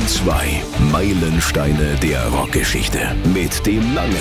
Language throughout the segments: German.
2. Meilensteine der Rockgeschichte. Mit dem Langen.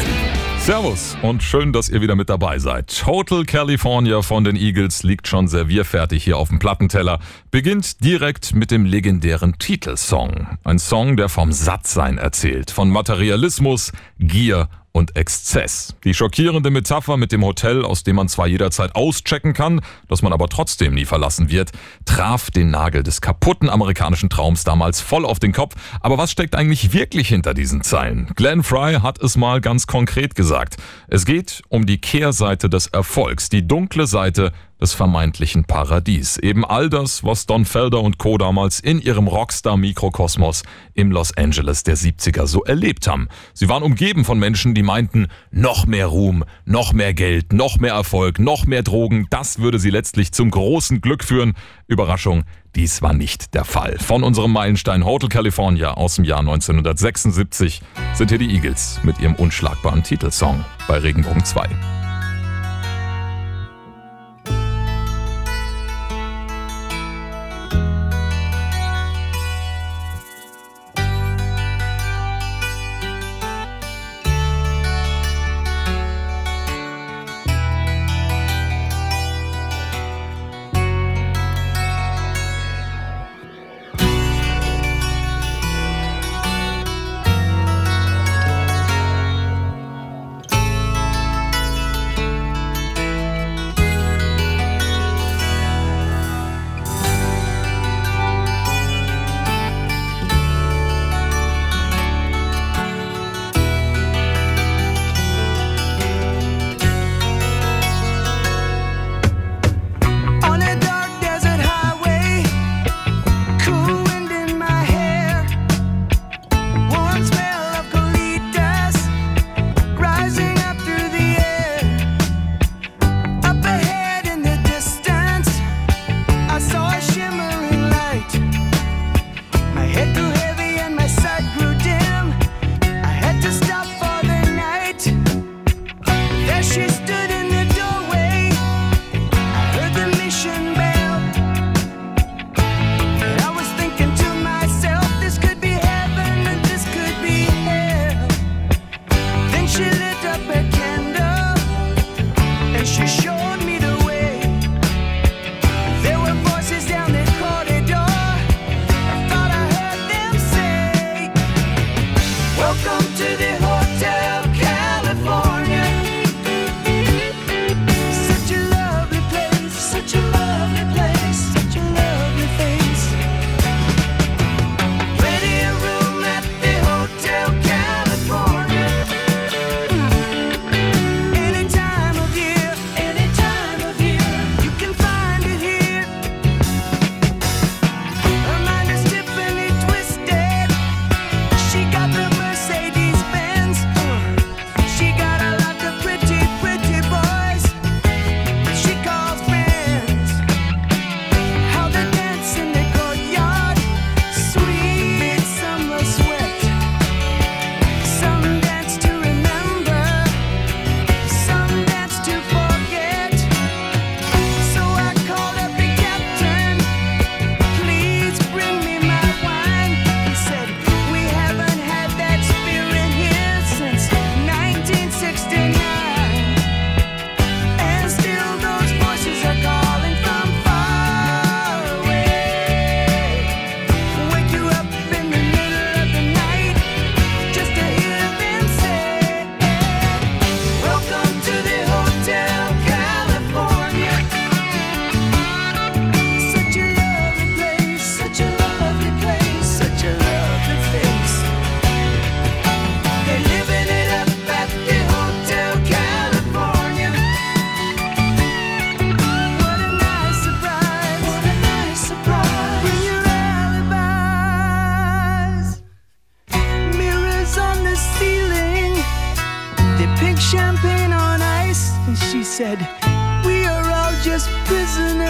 Servus und schön, dass ihr wieder mit dabei seid. Hotel California von den Eagles liegt schon servierfertig hier auf dem Plattenteller. Beginnt direkt mit dem legendären Titelsong. Ein Song, der vom Sattsein erzählt, von Materialismus, Gier und Exzess. Die schockierende Metapher mit dem Hotel, aus dem man zwar jederzeit auschecken kann, das man aber trotzdem nie verlassen wird, traf den Nagel des kaputten amerikanischen Traums damals voll auf den Kopf. Aber was steckt eigentlich wirklich hinter diesen Zeilen? Glenn Fry hat es mal ganz konkret gesagt. Es geht um die Kehrseite des Erfolgs, die dunkle Seite des vermeintlichen Paradies. Eben all das, was Don Felder und Co. damals in ihrem Rockstar-Mikrokosmos im Los Angeles der 70er so erlebt haben. Sie waren umgeben von Menschen, die meinten, noch mehr Ruhm, noch mehr Geld, noch mehr Erfolg, noch mehr Drogen, das würde sie letztlich zum großen Glück führen. Überraschung, dies war nicht der Fall. Von unserem Meilenstein Hotel California aus dem Jahr 1976 sind hier die Eagles mit ihrem unschlagbaren Titelsong bei Regenbogen 2.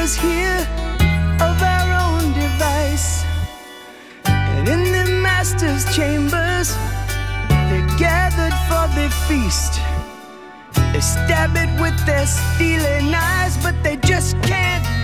here of our own device. And in the master's chambers, they're gathered for the feast. They stab it with their stealing eyes, but they just can't.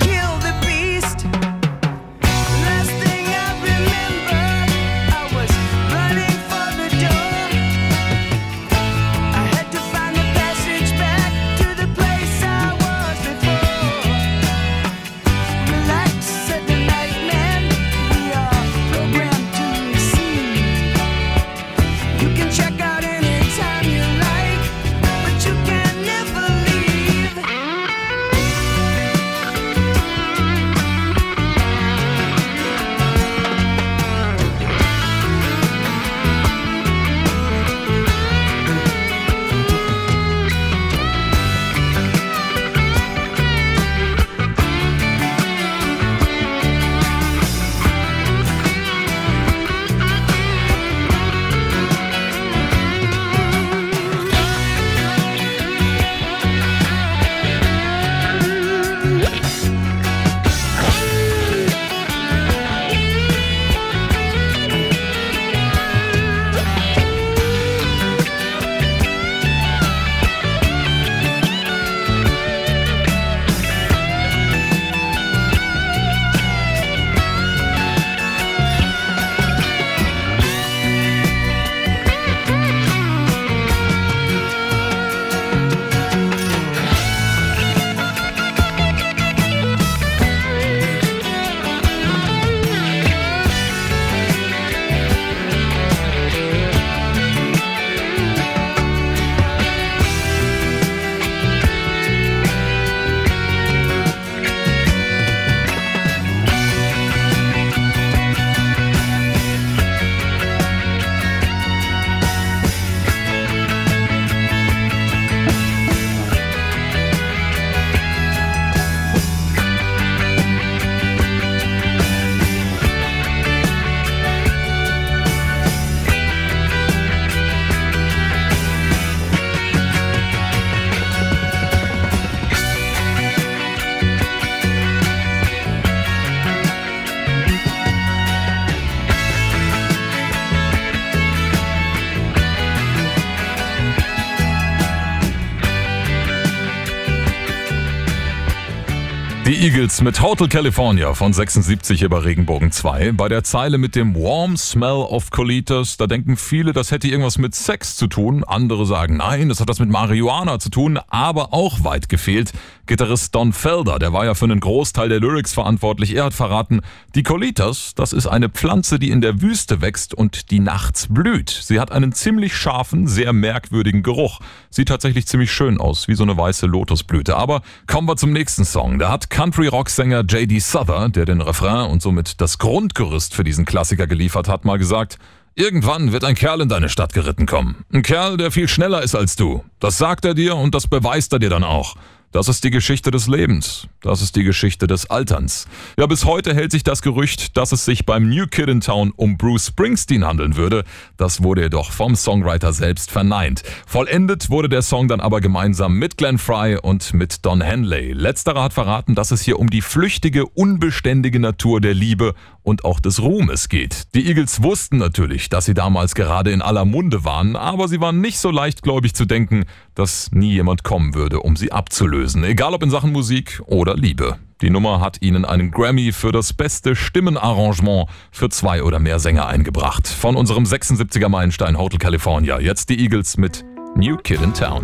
Eagles mit Hotel California von 76 über Regenbogen 2. Bei der Zeile mit dem Warm Smell of Colitas, da denken viele, das hätte irgendwas mit Sex zu tun. Andere sagen, nein, das hat was mit Marihuana zu tun, aber auch weit gefehlt. Gitarrist Don Felder, der war ja für einen Großteil der Lyrics verantwortlich. Er hat verraten, die Colitas, das ist eine Pflanze, die in der Wüste wächst und die nachts blüht. Sie hat einen ziemlich scharfen, sehr merkwürdigen Geruch. Sieht tatsächlich ziemlich schön aus, wie so eine weiße Lotusblüte. Aber kommen wir zum nächsten Song. Da hat Country-Rock-Sänger J.D. Souther, der den Refrain und somit das Grundgerüst für diesen Klassiker geliefert hat, mal gesagt, Irgendwann wird ein Kerl in deine Stadt geritten kommen. Ein Kerl, der viel schneller ist als du. Das sagt er dir und das beweist er dir dann auch. Das ist die Geschichte des Lebens. Das ist die Geschichte des Alterns. Ja, bis heute hält sich das Gerücht, dass es sich beim New Kid in Town um Bruce Springsteen handeln würde. Das wurde jedoch vom Songwriter selbst verneint. Vollendet wurde der Song dann aber gemeinsam mit Glenn Fry und mit Don Henley. Letzterer hat verraten, dass es hier um die flüchtige, unbeständige Natur der Liebe und auch des Ruhmes geht. Die Eagles wussten natürlich, dass sie damals gerade in aller Munde waren, aber sie waren nicht so leichtgläubig zu denken, dass nie jemand kommen würde, um sie abzulösen, egal ob in Sachen Musik oder Liebe. Die Nummer hat ihnen einen Grammy für das beste Stimmenarrangement für zwei oder mehr Sänger eingebracht. Von unserem 76er Meilenstein Hotel California. Jetzt die Eagles mit New Kid in Town.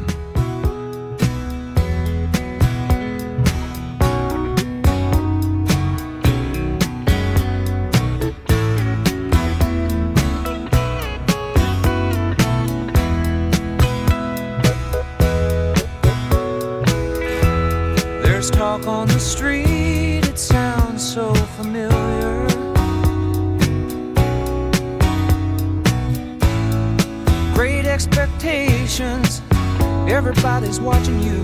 Everybody's watching you.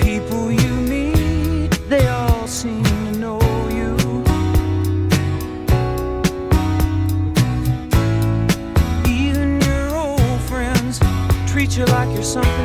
People you meet, they all seem to know you. Even your old friends treat you like you're something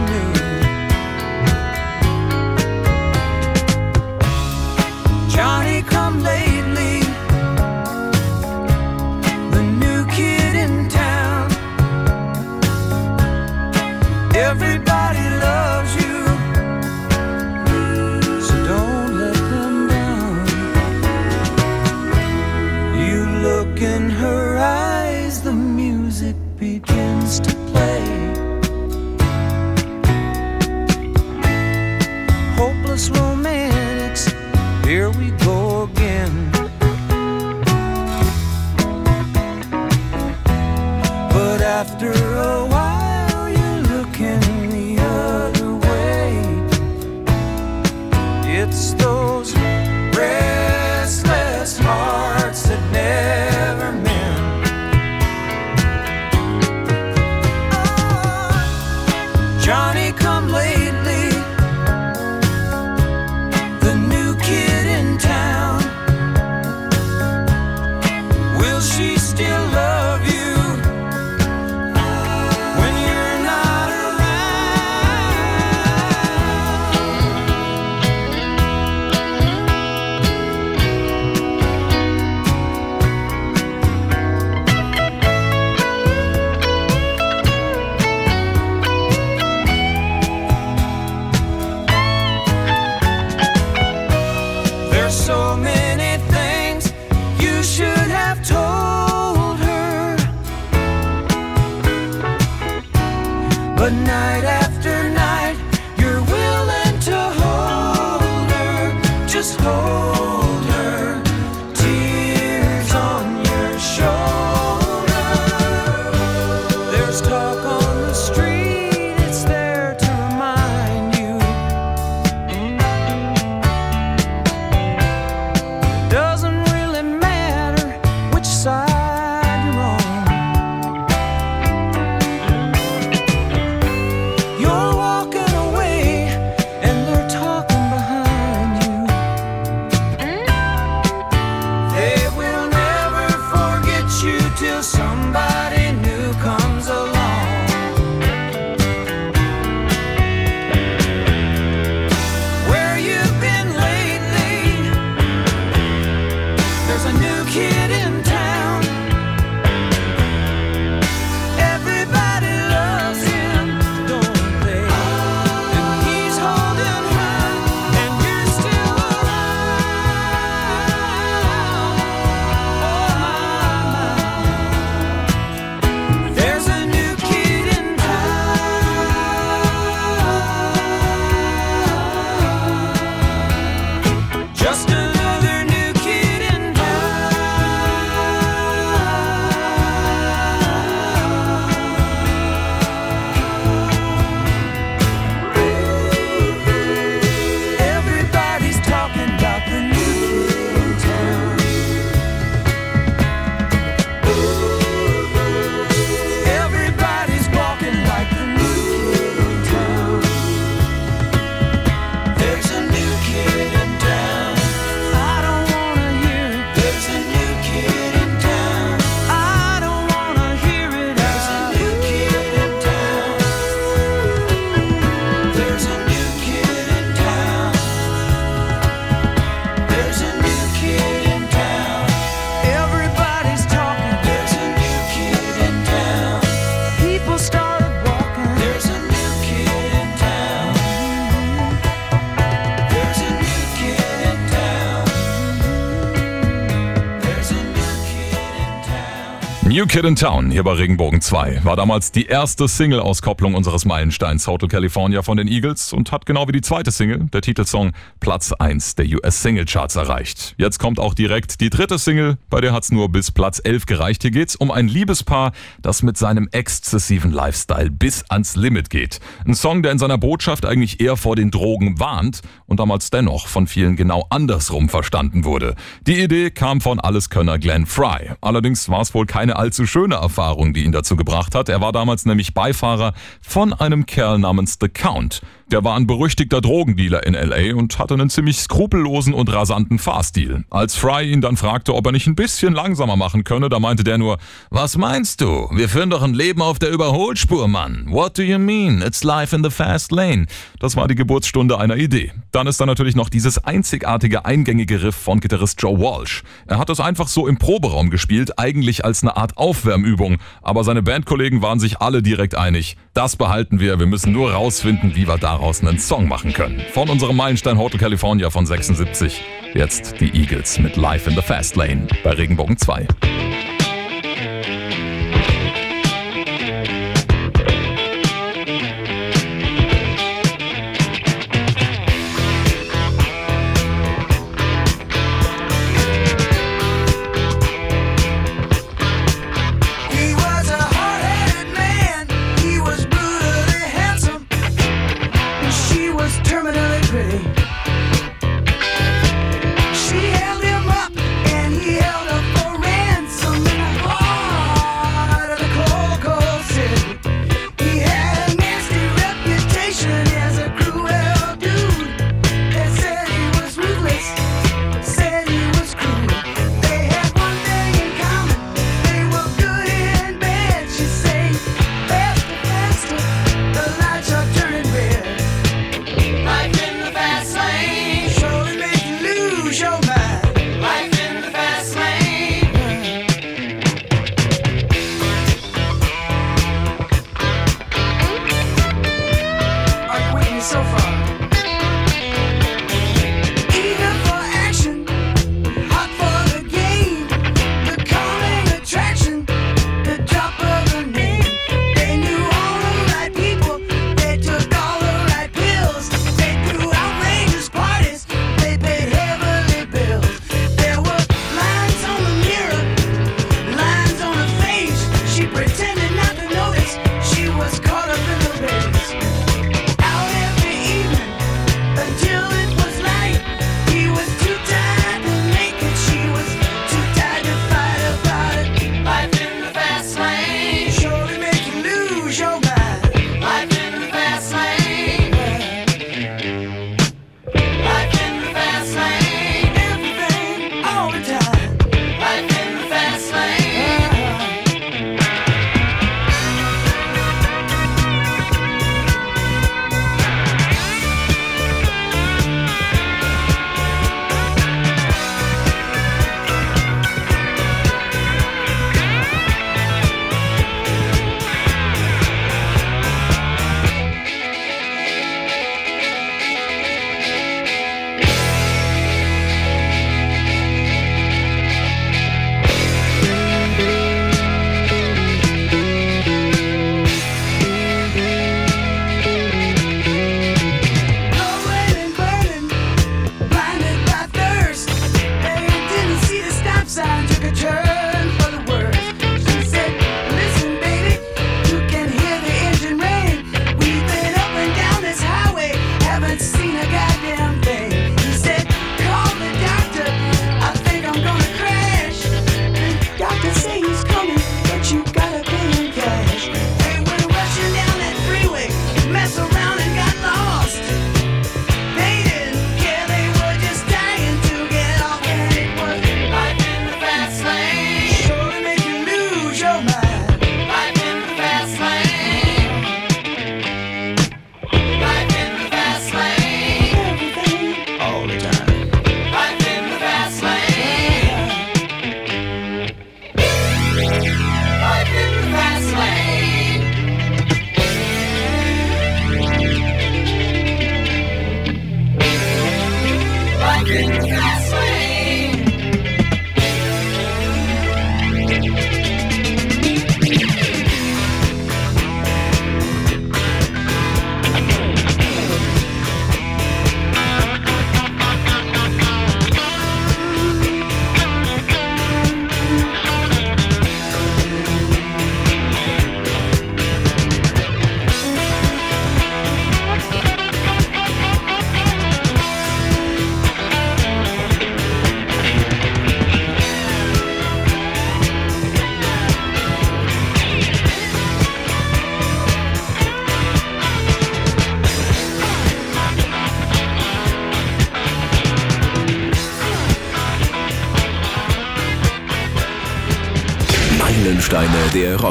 New Kid in Town hier bei Regenbogen 2 war damals die erste Single-Auskopplung unseres Meilensteins Hotel California von den Eagles und hat genau wie die zweite Single, der Titelsong, Platz 1 der US Single Charts erreicht. Jetzt kommt auch direkt die dritte Single, bei der hat's nur bis Platz 11 gereicht. Hier geht's um ein Liebespaar, das mit seinem exzessiven Lifestyle bis ans Limit geht. Ein Song, der in seiner Botschaft eigentlich eher vor den Drogen warnt und damals dennoch von vielen genau andersrum verstanden wurde. Die Idee kam von Alleskönner Glenn Fry. Allerdings war es wohl keine allzu schöne Erfahrung, die ihn dazu gebracht hat. Er war damals nämlich Beifahrer von einem Kerl namens The Count. Der war ein berüchtigter Drogendealer in LA und hatte einen ziemlich skrupellosen und rasanten Fahrstil. Als Fry ihn dann fragte, ob er nicht ein bisschen langsamer machen könne, da meinte der nur, was meinst du? Wir führen doch ein Leben auf der Überholspur, Mann. What do you mean? It's life in the fast lane. Das war die Geburtsstunde einer Idee. Dann ist da natürlich noch dieses einzigartige eingängige Riff von Gitarrist Joe Walsh. Er hat es einfach so im Proberaum gespielt, eigentlich als eine Art Aufwärmübung, aber seine Bandkollegen waren sich alle direkt einig. Das behalten wir, wir müssen nur rausfinden, wie wir daraus einen Song machen können. Von unserem Meilenstein Hotel California von 76. Jetzt die Eagles mit Life in the Fast Lane bei Regenbogen 2.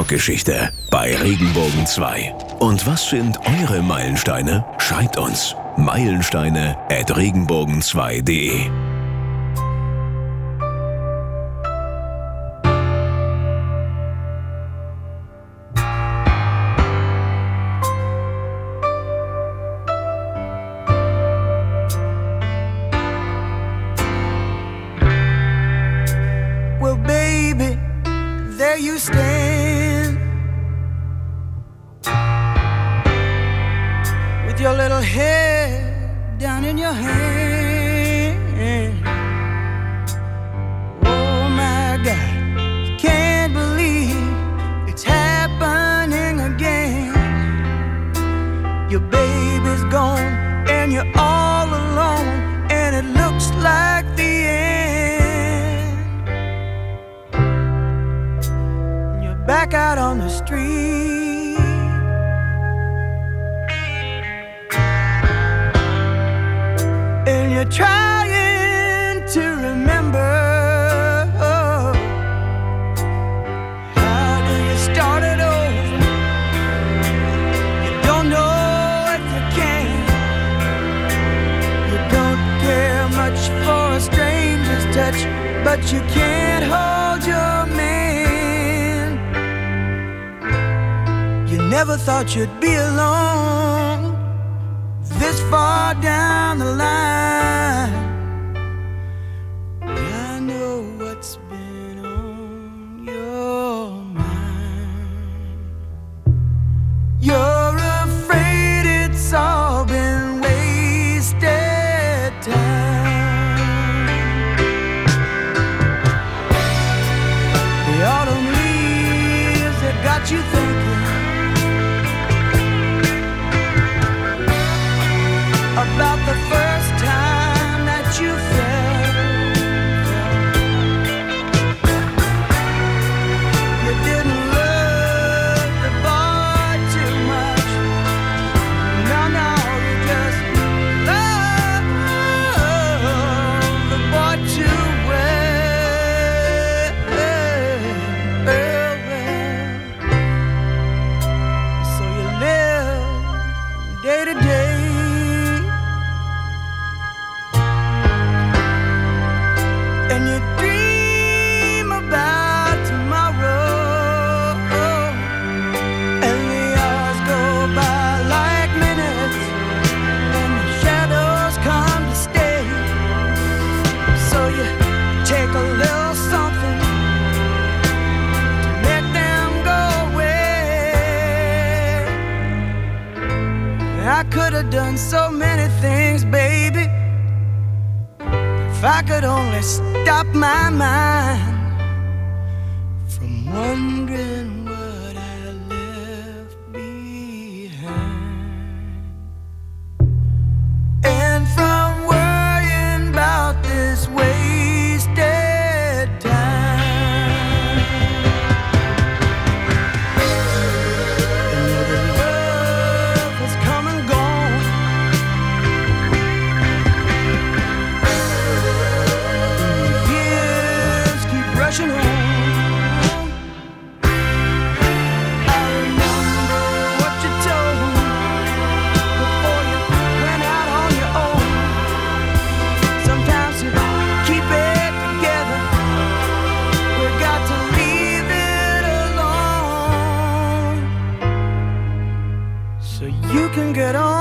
Rockgeschichte bei Regenbogen 2. Und was sind eure Meilensteine? Schreibt uns meilensteine at regenbogen2.de. your baby's gone and you're all alone and it looks like the end. You're back out on the street. And you're trying you can't hold your man. You never thought you'd be alone this far down the line. get on.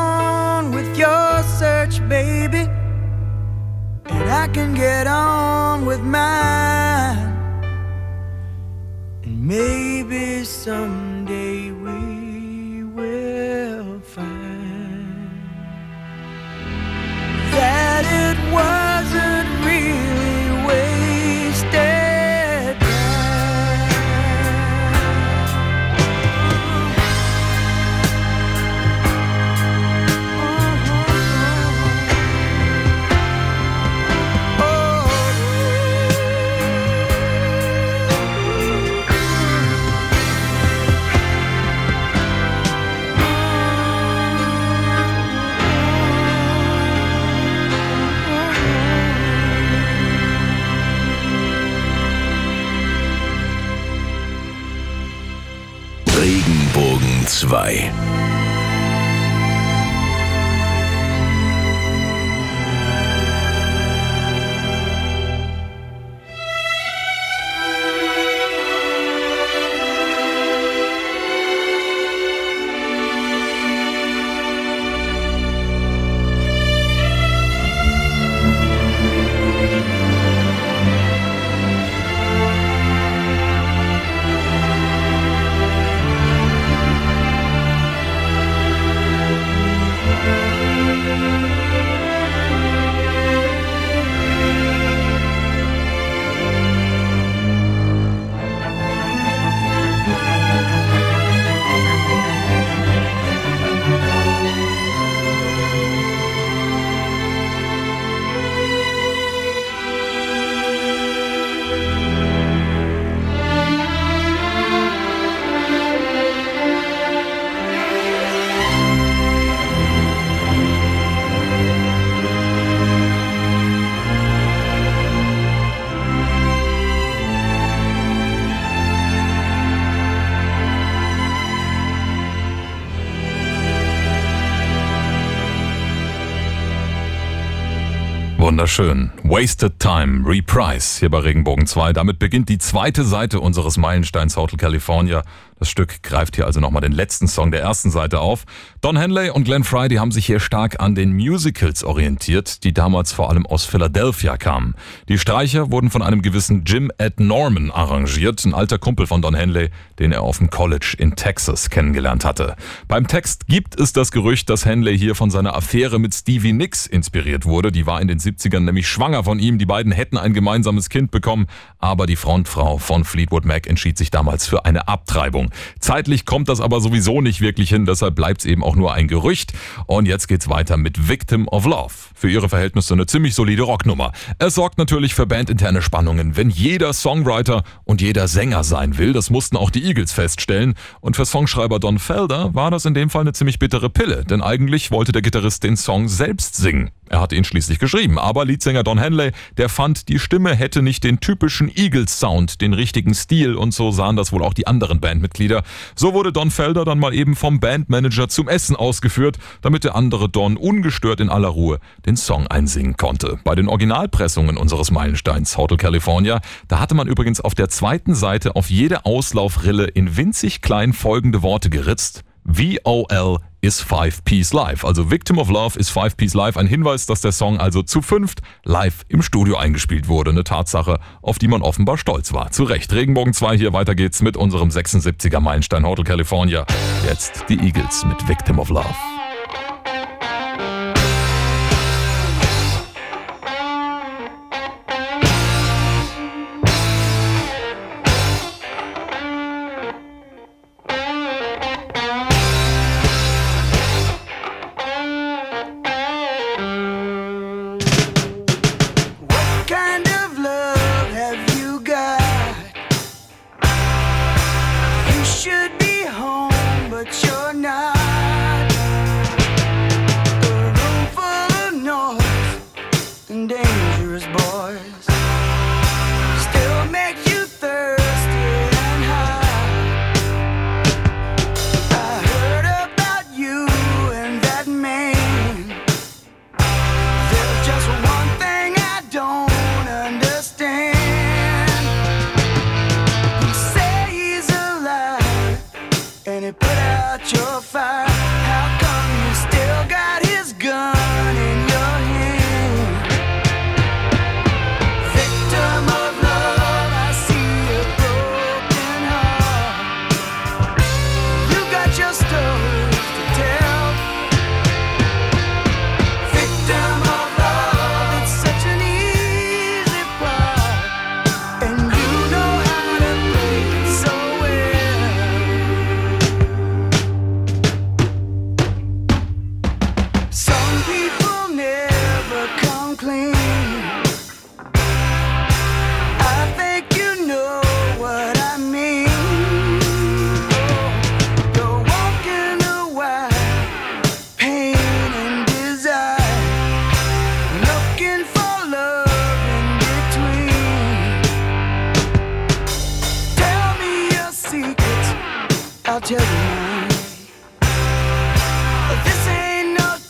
Wunderschön. Wasted Time, Reprise hier bei Regenbogen 2. Damit beginnt die zweite Seite unseres Meilensteins Hotel California. Das Stück greift hier also nochmal den letzten Song der ersten Seite auf. Don Henley und Glenn Fry, die haben sich hier stark an den Musicals orientiert, die damals vor allem aus Philadelphia kamen. Die Streicher wurden von einem gewissen Jim Ed Norman arrangiert, ein alter Kumpel von Don Henley, den er auf dem College in Texas kennengelernt hatte. Beim Text gibt es das Gerücht, dass Henley hier von seiner Affäre mit Stevie Nicks inspiriert wurde. Die war in den 70ern nämlich schwanger von ihm. Die beiden hätten ein gemeinsames Kind bekommen, aber die Frontfrau von Fleetwood Mac entschied sich damals für eine Abtreibung. Zeitlich kommt das aber sowieso nicht wirklich hin, deshalb bleibt es eben auch nur ein Gerücht. Und jetzt geht's weiter mit Victim of Love. Für ihre Verhältnisse eine ziemlich solide Rocknummer. Es sorgt natürlich für bandinterne Spannungen, wenn jeder Songwriter und jeder Sänger sein will. Das mussten auch die Eagles feststellen. Und für Songschreiber Don Felder war das in dem Fall eine ziemlich bittere Pille, denn eigentlich wollte der Gitarrist den Song selbst singen. Er hatte ihn schließlich geschrieben, aber Leadsänger Don Henley, der fand, die Stimme hätte nicht den typischen Eagles-Sound, den richtigen Stil und so sahen das wohl auch die anderen Bandmitglieder. So wurde Don Felder dann mal eben vom Bandmanager zum Essen ausgeführt, damit der andere Don ungestört in aller Ruhe den Song einsingen konnte. Bei den Originalpressungen unseres Meilensteins Hotel California, da hatte man übrigens auf der zweiten Seite auf jede Auslaufrille in winzig klein folgende Worte geritzt. VOL is Five Piece Live. Also Victim of Love is Five Piece Live. Ein Hinweis, dass der Song also zu fünft live im Studio eingespielt wurde. Eine Tatsache, auf die man offenbar stolz war. Zu Recht. Regenbogen 2 hier. Weiter geht's mit unserem 76er Meilenstein Hotel California. Jetzt die Eagles mit Victim of Love.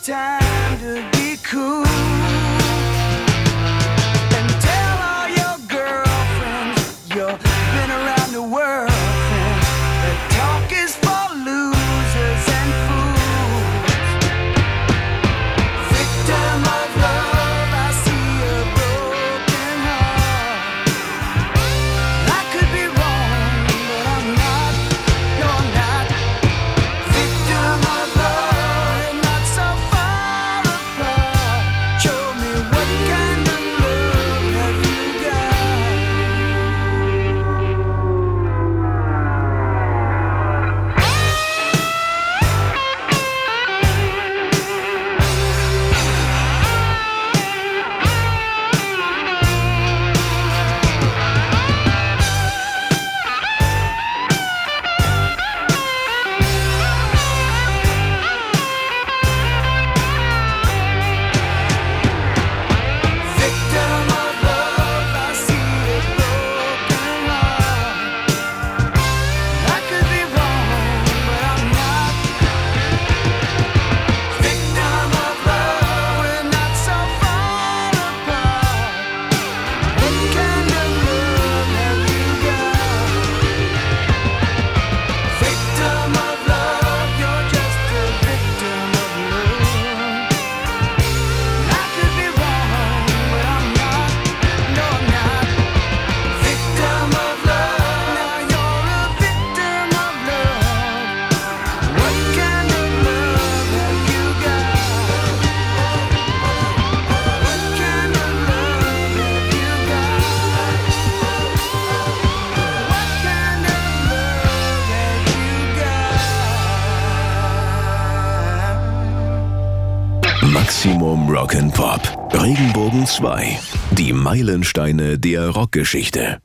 time. 2. Die Meilensteine der Rockgeschichte.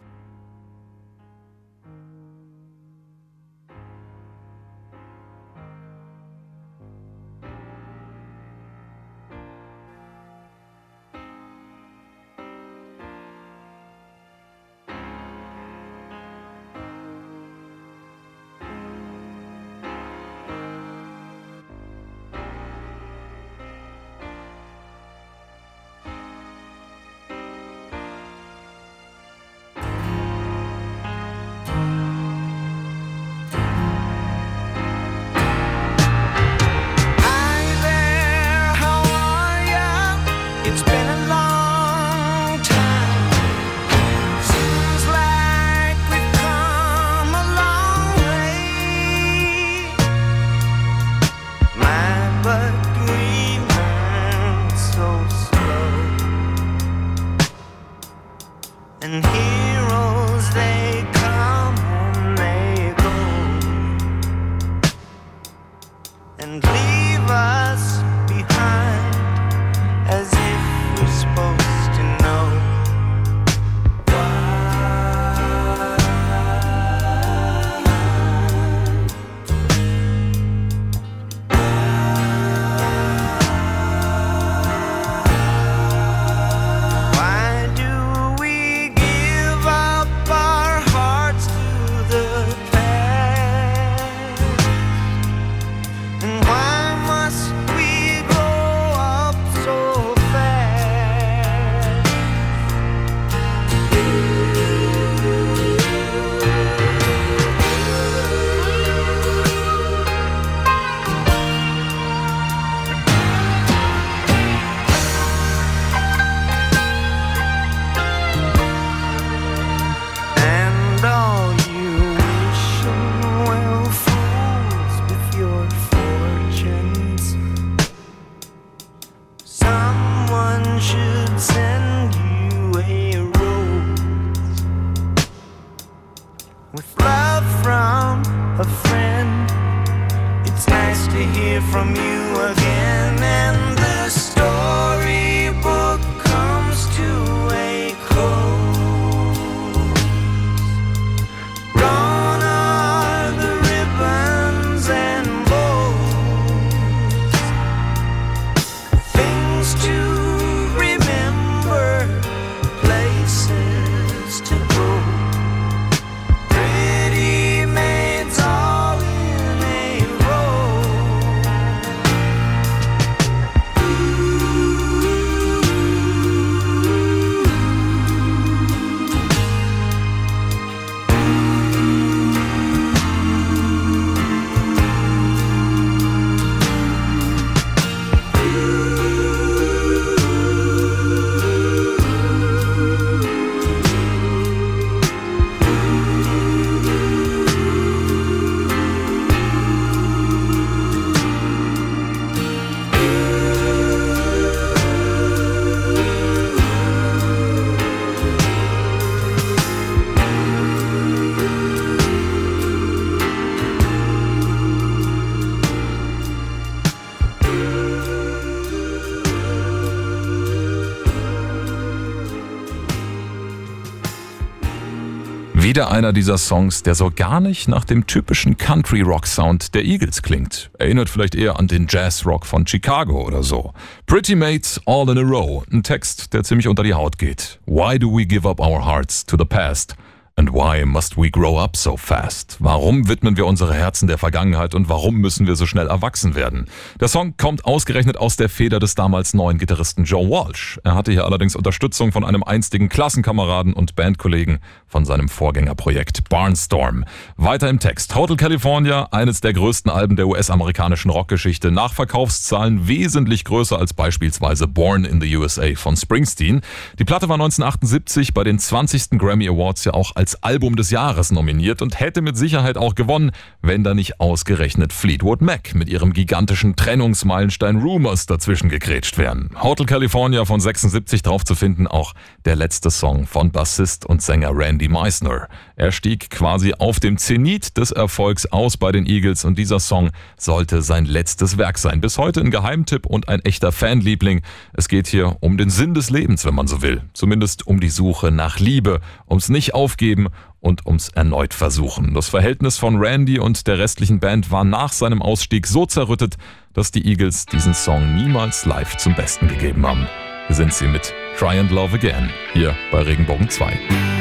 Wieder einer dieser Songs, der so gar nicht nach dem typischen Country-Rock-Sound der Eagles klingt. Erinnert vielleicht eher an den Jazz-Rock von Chicago oder so. Pretty Mates All in a Row, ein Text, der ziemlich unter die Haut geht. Why do we give up our hearts to the past? And why must we grow up so fast? Warum widmen wir unsere Herzen der Vergangenheit und warum müssen wir so schnell erwachsen werden? Der Song kommt ausgerechnet aus der Feder des damals neuen Gitarristen Joe Walsh. Er hatte hier allerdings Unterstützung von einem einstigen Klassenkameraden und Bandkollegen von seinem Vorgängerprojekt Barnstorm. Weiter im Text. Hotel California, eines der größten Alben der US-amerikanischen Rockgeschichte, nach Verkaufszahlen wesentlich größer als beispielsweise Born in the USA von Springsteen. Die Platte war 1978 bei den 20. Grammy Awards ja auch als als Album des Jahres nominiert und hätte mit Sicherheit auch gewonnen, wenn da nicht ausgerechnet Fleetwood Mac mit ihrem gigantischen Trennungsmeilenstein Rumors dazwischen gegrätscht wären. Hotel California von 76 drauf zu finden, auch der letzte Song von Bassist und Sänger Randy Meisner. Er stieg quasi auf dem Zenit des Erfolgs aus bei den Eagles und dieser Song sollte sein letztes Werk sein. Bis heute ein Geheimtipp und ein echter Fanliebling. Es geht hier um den Sinn des Lebens, wenn man so will. Zumindest um die Suche nach Liebe, ums nicht aufgeben und ums erneut versuchen. Das Verhältnis von Randy und der restlichen Band war nach seinem Ausstieg so zerrüttet, dass die Eagles diesen Song niemals live zum Besten gegeben haben. Hier sind sie mit Try and Love Again, hier bei Regenbogen 2.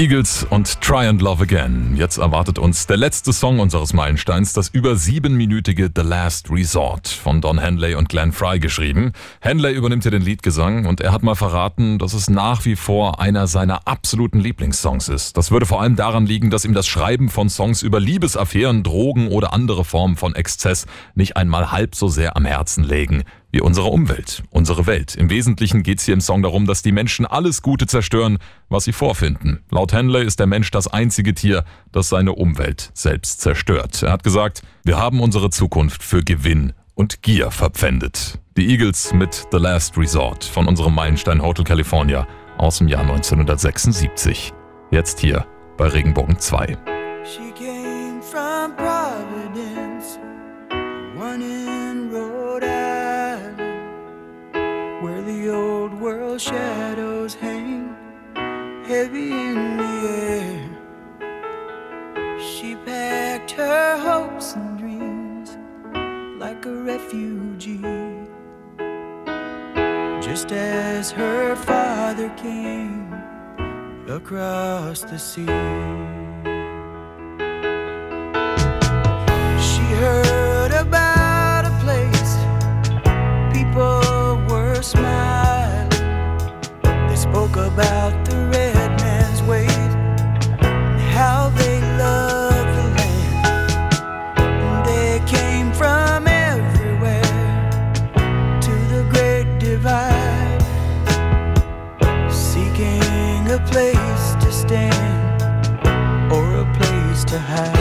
Eagles und Try and Love Again. Jetzt erwartet uns der letzte Song unseres Meilensteins, das über siebenminütige The Last Resort von Don Henley und Glenn Fry geschrieben. Henley übernimmt hier den Liedgesang und er hat mal verraten, dass es nach wie vor einer seiner absoluten Lieblingssongs ist. Das würde vor allem daran liegen, dass ihm das Schreiben von Songs über Liebesaffären, Drogen oder andere Formen von Exzess nicht einmal halb so sehr am Herzen legen wie unsere Umwelt, unsere Welt. Im Wesentlichen geht es hier im Song darum, dass die Menschen alles Gute zerstören, was sie vorfinden. Laut Henley ist der Mensch das einzige Tier, das seine Umwelt selbst zerstört. Er hat gesagt, wir haben unsere Zukunft für Gewinn und Gier verpfändet. Die Eagles mit The Last Resort von unserem Meilenstein Hotel California aus dem Jahr 1976. Jetzt hier bei Regenbogen 2. World shadows hang heavy in the air. She packed her hopes and dreams like a refugee, just as her father came across the sea. To hide.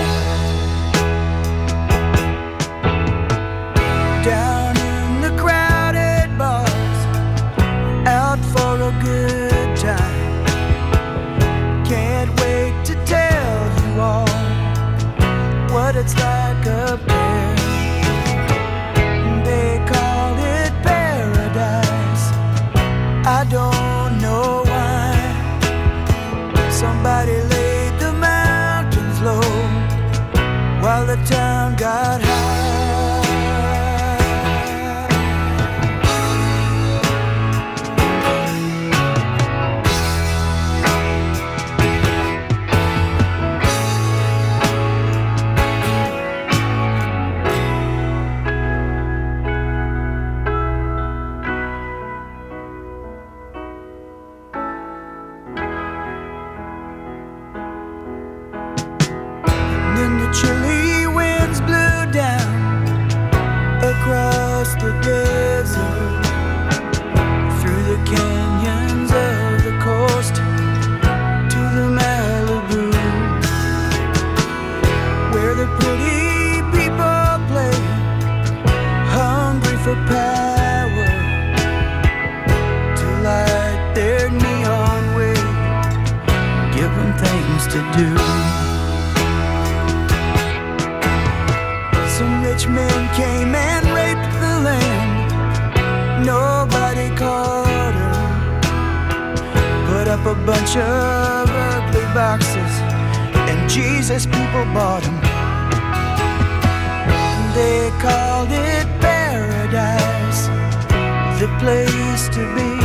Rich men came and raped the land. Nobody caught her. Put up a bunch of ugly boxes, and Jesus people bought them. They called it paradise, the place to be.